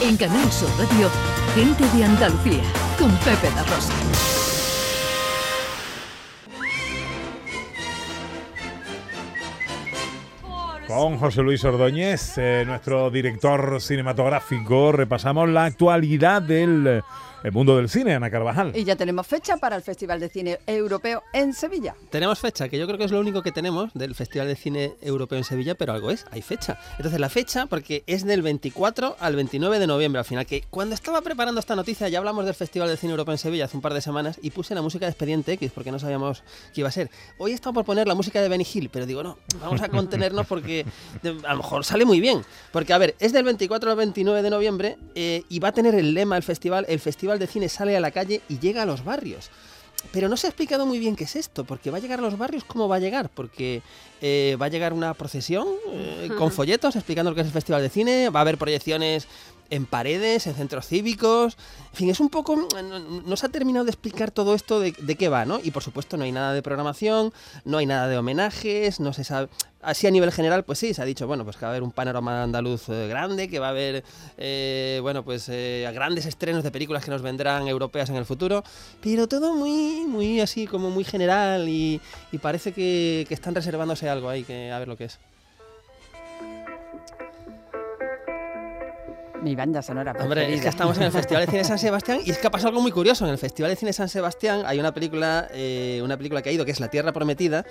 En Canal Sur Radio, Gente de Andalucía, con Pepe La Rosa. Con José Luis Ordóñez, eh, nuestro director cinematográfico, repasamos la actualidad del el mundo del cine, Ana Carvajal. Y ya tenemos fecha para el Festival de Cine Europeo en Sevilla. Tenemos fecha, que yo creo que es lo único que tenemos del Festival de Cine Europeo en Sevilla, pero algo es, hay fecha. Entonces la fecha, porque es del 24 al 29 de noviembre al final, que cuando estaba preparando esta noticia ya hablamos del Festival de Cine Europeo en Sevilla hace un par de semanas y puse la música de Expediente X porque no sabíamos qué iba a ser. Hoy he estado por poner la música de Benny Hill, pero digo, no, vamos a contenernos porque a lo mejor sale muy bien. Porque, a ver, es del 24 al 29 de noviembre eh, y va a tener el lema el festival, el festival de Cine sale a la calle y llega a los barrios. Pero no se ha explicado muy bien qué es esto, porque va a llegar a los barrios, ¿cómo va a llegar? Porque eh, va a llegar una procesión eh, con folletos explicando lo que es el Festival de Cine, va a haber proyecciones en paredes, en centros cívicos. En fin, es un poco. No, se ha terminado de explicar todo esto de, de, qué va, ¿no? Y por supuesto, no hay nada de programación, no hay nada de homenajes, no se sabe. Así a nivel general, pues sí, se ha dicho, bueno, pues que va a haber un panorama andaluz eh, grande, que va a haber, eh, bueno, pues eh, grandes estrenos de películas que nos vendrán europeas en el futuro, pero todo muy, muy así, como muy general y, parece que, que están reservándose algo ahí, que a ver lo que es. Mi banda sonora Hombre, es que estamos en el Festival de Cine San Sebastián y es que ha pasado algo muy curioso. En el Festival de Cine San Sebastián hay una película, eh, una película que ha ido, que es La Tierra Prometida,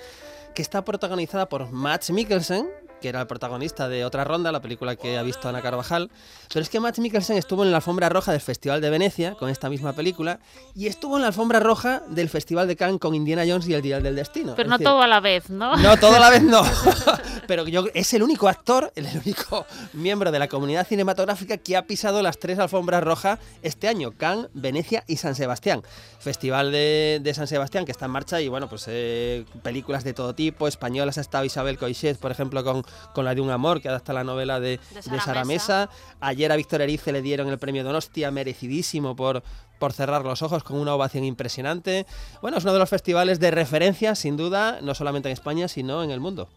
que está protagonizada por Max Mikkelsen, que era el protagonista de otra ronda, la película que ha visto Ana Carvajal. Pero es que Matt Mikkelsen estuvo en la alfombra roja del Festival de Venecia con esta misma película y estuvo en la alfombra roja del Festival de Cannes con Indiana Jones y el Dial del Destino. Pero no todo a la vez, ¿no? No, todo a la vez no. Pero yo, es el único actor, el único miembro de la comunidad cinematográfica que ha pisado las tres alfombras rojas este año: Cannes, Venecia y San Sebastián. Festival de, San Sebastián que está en marcha y bueno, pues eh, películas de todo tipo. Españolas ha estado Isabel Coixet, por ejemplo, con con la de un amor, que adapta la novela de, de Sara, Mesa. Ayer a Víctor Erice le dieron el premio Donostia, merecidísimo por, por cerrar los ojos con una ovación impresionante. Bueno, es uno de los festivales de referencia, sin duda, no solamente en España, sino en el mundo.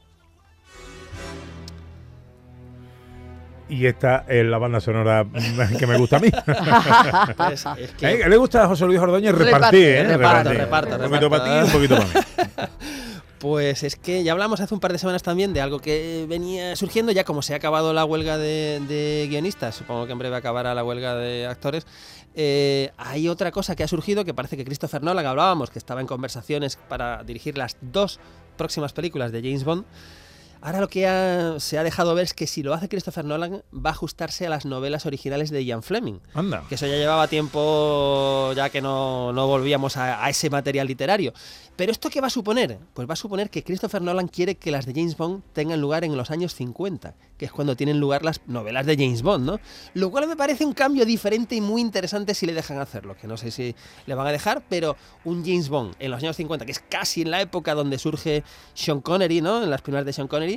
y esta es la banda sonora que me gusta a mí. Pues le gusta a José Luis Ordóñez repartir, ¿eh? Reparto, reparto, Un poquito para ti y un poquito para mí. Pues es que ya hablamos hace un par de semanas también de algo que venía surgiendo, ya como se ha acabado la huelga de, guionistas, supongo que en breve acabará la huelga de actores, eh, hay otra cosa que ha surgido que parece que Christopher Nolan, hablábamos, que estaba en conversaciones para dirigir las dos próximas películas de James Bond, Ahora lo que se ha dejado ver es que si lo hace Christopher Nolan va a ajustarse a las novelas originales de Ian Fleming. Anda. Que eso ya llevaba tiempo ya que no, volvíamos a, ese material literario. Pero ¿esto qué va a suponer? Pues va a suponer que Christopher Nolan quiere que las de James Bond tengan lugar en los años 50, que es cuando tienen lugar las novelas de James Bond, ¿no? Lo cual me parece un cambio diferente y muy interesante si le dejan hacerlo, que no sé si le van a dejar, pero un James Bond en los años 50, que es casi en la época donde surge Sean Connery, ¿no? En las primeras de Sean Connery,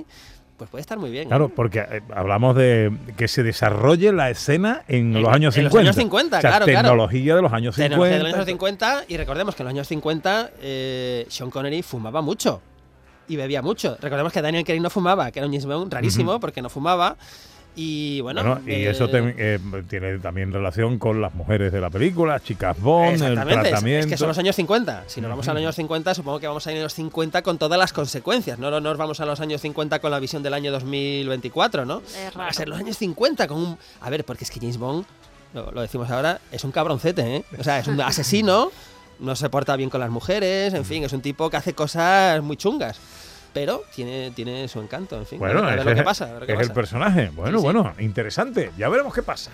pues puede estar muy bien. Claro, porque eh, hablamos de que se desarrolle la escena en, los años 50. En los años 50, claro, tecnología de los años 50. Tecnología de los años 50 y recordemos que en los años 50 eh, Sean Connery fumaba mucho y bebía mucho. Recordemos que Daniel Craig no fumaba, que era un James rarísimo porque no fumaba. Y bueno, y eso eh, tiene también relación con las mujeres de la película, chicas Bond, el tratamiento. Es, que son los años 50. Si nos vamos a los años 50, supongo que vamos a ir en los 50 con todas las consecuencias. No, no nos vamos a los años 50 con la visión del año 2024, ¿no? Va a ser los años 50 con un. A ver, porque es que James Bond, lo, lo decimos ahora, es un cabroncete, ¿eh? O sea, es un asesino, no se porta bien con las mujeres, en fin, es un tipo que hace cosas muy chungas pero tiene, tiene su encanto, en fin. Bueno, es, lo que pasa, es el personaje. Bueno, bueno, interesante. Ya veremos qué pasa.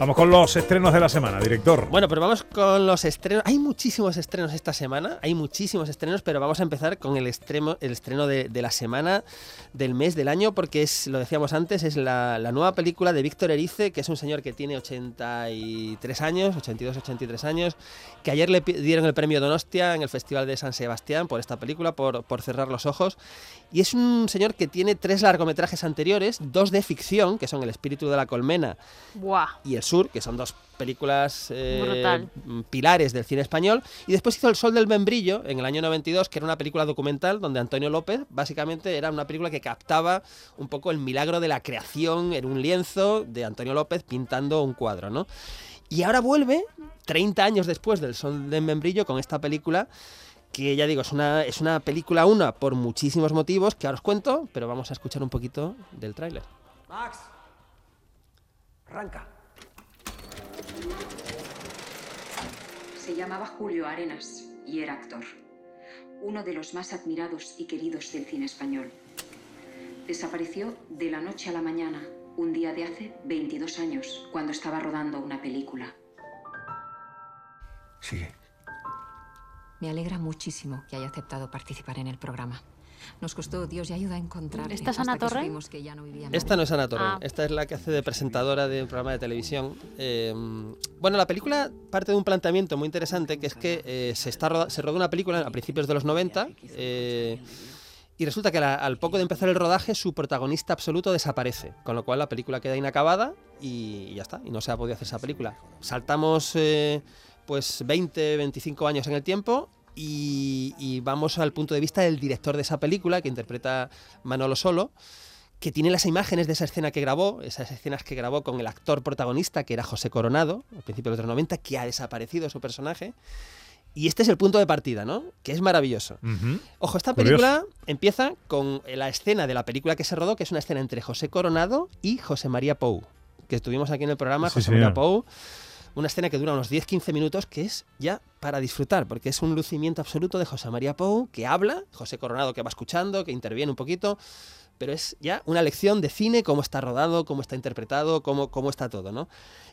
Vamos con los estrenos de la semana, director. Bueno, pero vamos con los estrenos. Hay muchísimos estrenos esta semana, hay muchísimos estrenos, pero vamos a empezar con el, extremo, el estreno de, la semana, del mes, del año, porque es, lo decíamos antes, es la, nueva película de Víctor Erice, que es un señor que tiene 83 años, 82, 83 años, que ayer le dieron el premio Donostia en el Festival de San Sebastián por esta película, por, por cerrar los ojos. Y es un señor que tiene tres largometrajes anteriores, dos de ficción, que son El espíritu de la colmena y El Sur, que son dos películas eh, pilares del cine español. Y después hizo El Sol del Membrillo en el año 92, que era una película documental donde Antonio López básicamente era una película que captaba un poco el milagro de la creación en un lienzo de Antonio López pintando un cuadro, ¿no? Y ahora vuelve, 30 años después del Sol del Membrillo, con esta película que ya digo, es una, es una película una por muchísimos motivos que ahora os cuento, pero vamos a escuchar un poquito del tráiler. Max, arranca. Llamaba Julio Arenas y era actor. Uno de los más admirados y queridos del cine español. Desapareció de la noche a la mañana, un día de hace 22 años, cuando estaba rodando una película. Sigue. Me alegra muchísimo que haya aceptado participar en el programa. Nos costó Dios y ayuda a encontrarle. ¿Esta es Ana Torre? supimos que ya no vivía en Esta no es Ana Torre, Ah. esta es la que hace de presentadora de un programa de televisión. Eh, bueno, la película parte de un planteamiento muy interesante, que es que eh, se, está roda- se rodó una película a principios de los 90 eh, y resulta que la- al poco de empezar el rodaje su protagonista absoluto desaparece, con lo cual la película queda inacabada y ya está, y no se ha podido hacer esa película. Saltamos eh, pues 20, 25 años en el tiempo y, y vamos al punto de vista del director de esa película, que interpreta Manolo Solo, que tiene las imágenes de esa escena que grabó, esas escenas que grabó con el actor protagonista, que era José Coronado, al principio de los 90, que ha desaparecido su personaje. Y este es el punto de partida, ¿no? Que es maravilloso. Ojo, esta Curioso. película empieza con la escena de la película que se rodó, que es una escena entre José Coronado y José María Pou, que estuvimos aquí en el programa, Sí, José María. Pou. Una escena que dura unos 10-15 minutos, que es ya para disfrutar, porque es un lucimiento absoluto de José María Pou, que habla, José Coronado que va escuchando, que interviene un poquito, pero es ya una lección de cine, cómo está rodado, cómo está interpretado, cómo, cómo está todo, ¿no?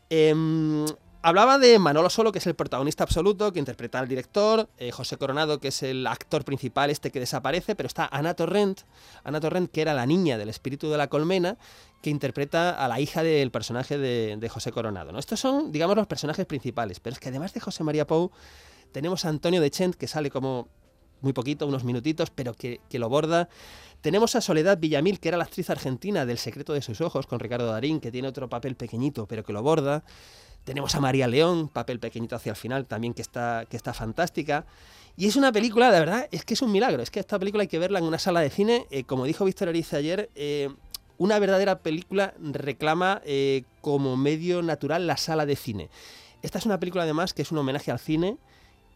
Em, hablaba de Manolo Solo, que es el protagonista absoluto, que interpreta al director, eh, José Coronado, que es el actor principal, este que desaparece, pero está Ana Torrent, Ana Torrent, que era la niña del espíritu de la colmena, que interpreta a la hija del personaje de, José Coronado. ¿no? Estos son, digamos, los personajes principales, pero es que además de José María Pou, tenemos a Antonio de Chent, que sale como muy poquito, unos minutitos, pero que, que lo borda. Tenemos a Soledad Villamil, que era la actriz argentina del Secreto de sus ojos, con Ricardo Darín, que tiene otro papel pequeñito, pero que lo borda. Tenemos a María León, papel pequeñito hacia el final, también que está, que está fantástica. Y es una película, de verdad, es que es un milagro. Es que esta película hay que verla en una sala de cine. Eh, como dijo Víctor Ariza ayer, eh, una verdadera película reclama eh, como medio natural la sala de cine. Esta es una película además que es un homenaje al cine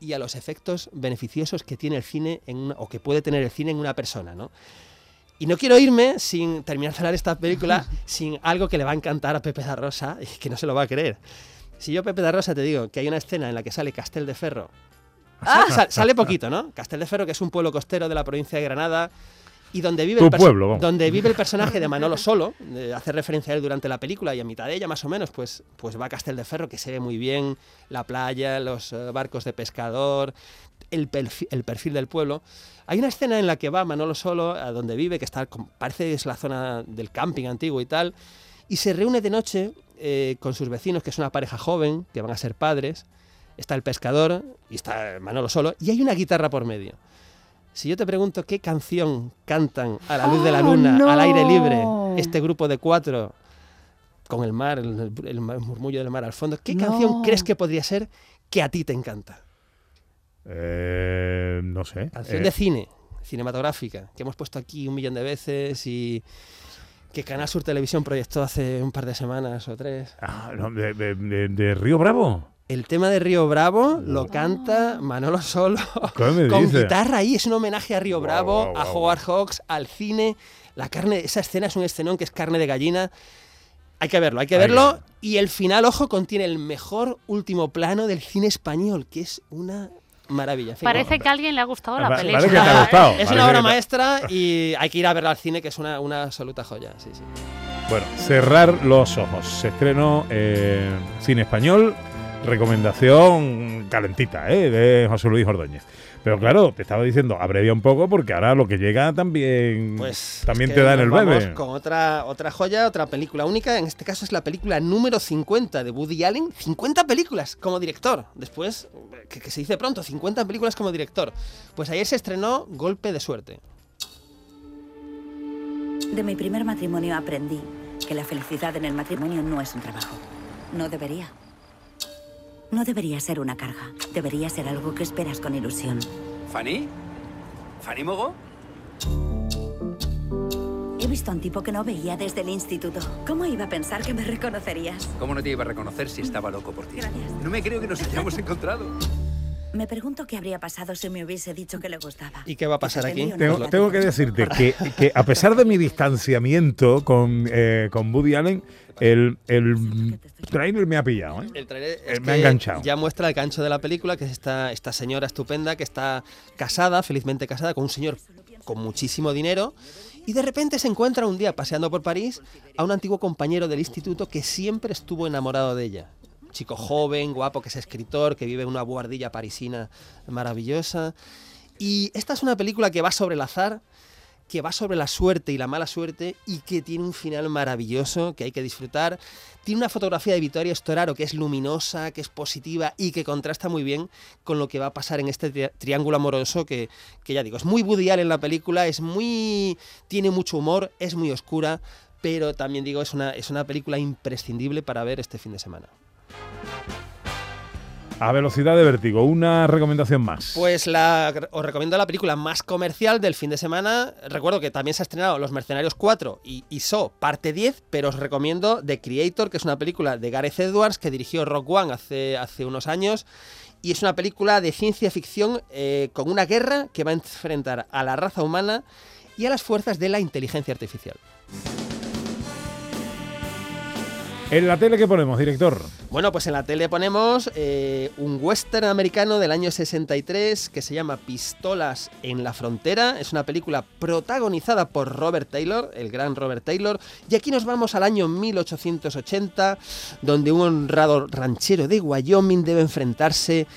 y a los efectos beneficiosos que tiene el cine en una- o que puede tener el cine en una persona, ¿no? Y no quiero irme sin terminar de hablar esta película sin algo que le va a encantar a Pepe da Rosa y que no se lo va a creer. Si yo, Pepe da Rosa, te digo que hay una escena en la que sale Castel de Ferro. Sa- sale poquito, ¿no? Castel de Ferro, que es un pueblo costero de la provincia de Granada y donde vive, el, pueblo, donde vive el personaje de Manolo Solo, eh, hace referencia a él durante la película y a mitad de ella más o menos, pues, pues va a Castel de Ferro, que se ve muy bien, la playa, los eh, barcos de pescador, el perfil, el perfil del pueblo. Hay una escena en la que va Manolo Solo, a donde vive, que está, parece que es la zona del camping antiguo y tal, y se reúne de noche eh, con sus vecinos, que es una pareja joven, que van a ser padres. Está el pescador y está Manolo Solo, y hay una guitarra por medio. Si yo te pregunto qué canción cantan a la luz de la ¡Oh, luna, al aire libre, este grupo de cuatro, con el mar, el, murmullo del mar al fondo, ¿qué No. canción crees que podría ser que a ti te encanta? Eh, no sé. Canción Eh, de cine, cinematográfica, que hemos puesto aquí un millón de veces y que Canal Sur Televisión proyectó hace un par de semanas o tres. ah, no, de, de- de- de Río Bravo. El tema de Río Bravo lo canta Manolo Solo ¿Qué me con guitarra ahí. Es un homenaje a Río Bravo, a Howard Hawks, al cine. La carne, esa escena es un escenón que es carne de gallina. Hay que verlo, hay que verlo. Y el final, ojo, contiene el mejor último plano del cine español, que es una maravilla. Parece que a alguien le ha gustado la película. parece que te ha gustado. Es una obra maestra y hay que ir a verla al cine, que es una, una absoluta joya. Sí, sí. Bueno, cerrar los ojos. Se estrenó eh, cine español. Recomendación calentita, ¿eh? De José Luis Ordóñez. Pero claro, te estaba diciendo, abrevia un poco porque ahora lo que llega también, Pues también es te da en el vamos bebé. Con otra, otra joya, otra película única. En este caso es la película número 50 de Woody Allen. 50 películas como director. Después, que, que se dice pronto, 50 películas como director. Pues ayer se estrenó Golpe de Suerte. De mi primer matrimonio aprendí que la felicidad en el matrimonio no es un trabajo. No debería. No debería ser una carga. Debería ser algo que esperas con ilusión. ¿Fanny? ¿Fanny Mogo? He visto a un tipo que no veía desde el instituto. ¿Cómo iba a pensar que me reconocerías? ¿Cómo no te iba a reconocer si estaba loco por ti? Gracias. No me creo que nos hayamos encontrado. Me pregunto qué habría pasado si me hubiese dicho que le gustaba. ¿Y qué va a pasar aquí? Tengo, que decirte que, que a pesar de mi distanciamiento con, eh, con Woody Allen, el, el trailer me ha pillado. ¿eh? El tráiler Eh, es me ha enganchado. Ya muestra el gancho de la película, que es esta, esta señora estupenda que está casada, felizmente casada, con un señor con muchísimo dinero. Y de repente se encuentra un día paseando por París a un antiguo compañero del instituto que siempre estuvo enamorado de ella. Chico joven, guapo, que es escritor, que vive en una buhardilla parisina maravillosa. Y esta es una película que va sobre el azar, que va sobre la suerte y la mala suerte y que tiene un final maravilloso que hay que disfrutar. Tiene una fotografía de Vittorio Storaro que es luminosa, que es positiva y que contrasta muy bien con lo que va a pasar en este tri- triángulo amoroso que, que ya digo, es muy Woody Allen la película, es muy tiene mucho humor, es muy oscura, pero también digo es una es una película imprescindible para ver este fin de semana. A velocidad de vértigo, una recomendación más. Pues os recomiendo la película más comercial del fin de semana. Recuerdo que también se ha estrenado Los Mercenarios 4 y ISO parte 10, pero os recomiendo The Creator, que es una película de Gareth Edwards que dirigió Rock One hace, hace unos años. Y es una película de ciencia ficción eh, con una guerra que va a enfrentar a la raza humana y a las fuerzas de la inteligencia artificial. En la tele que ponemos, director. Bueno, pues en la tele ponemos eh, un western americano del año 63 que se llama Pistolas en la Frontera. Es una película protagonizada por Robert Taylor, el gran Robert Taylor. Y aquí nos vamos al año 1880, donde un honrado ranchero de Wyoming debe enfrentarse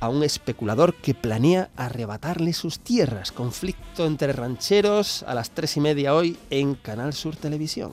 a un especulador que planea arrebatarle sus tierras. Conflicto entre rancheros a las tres y media hoy en Canal Sur Televisión.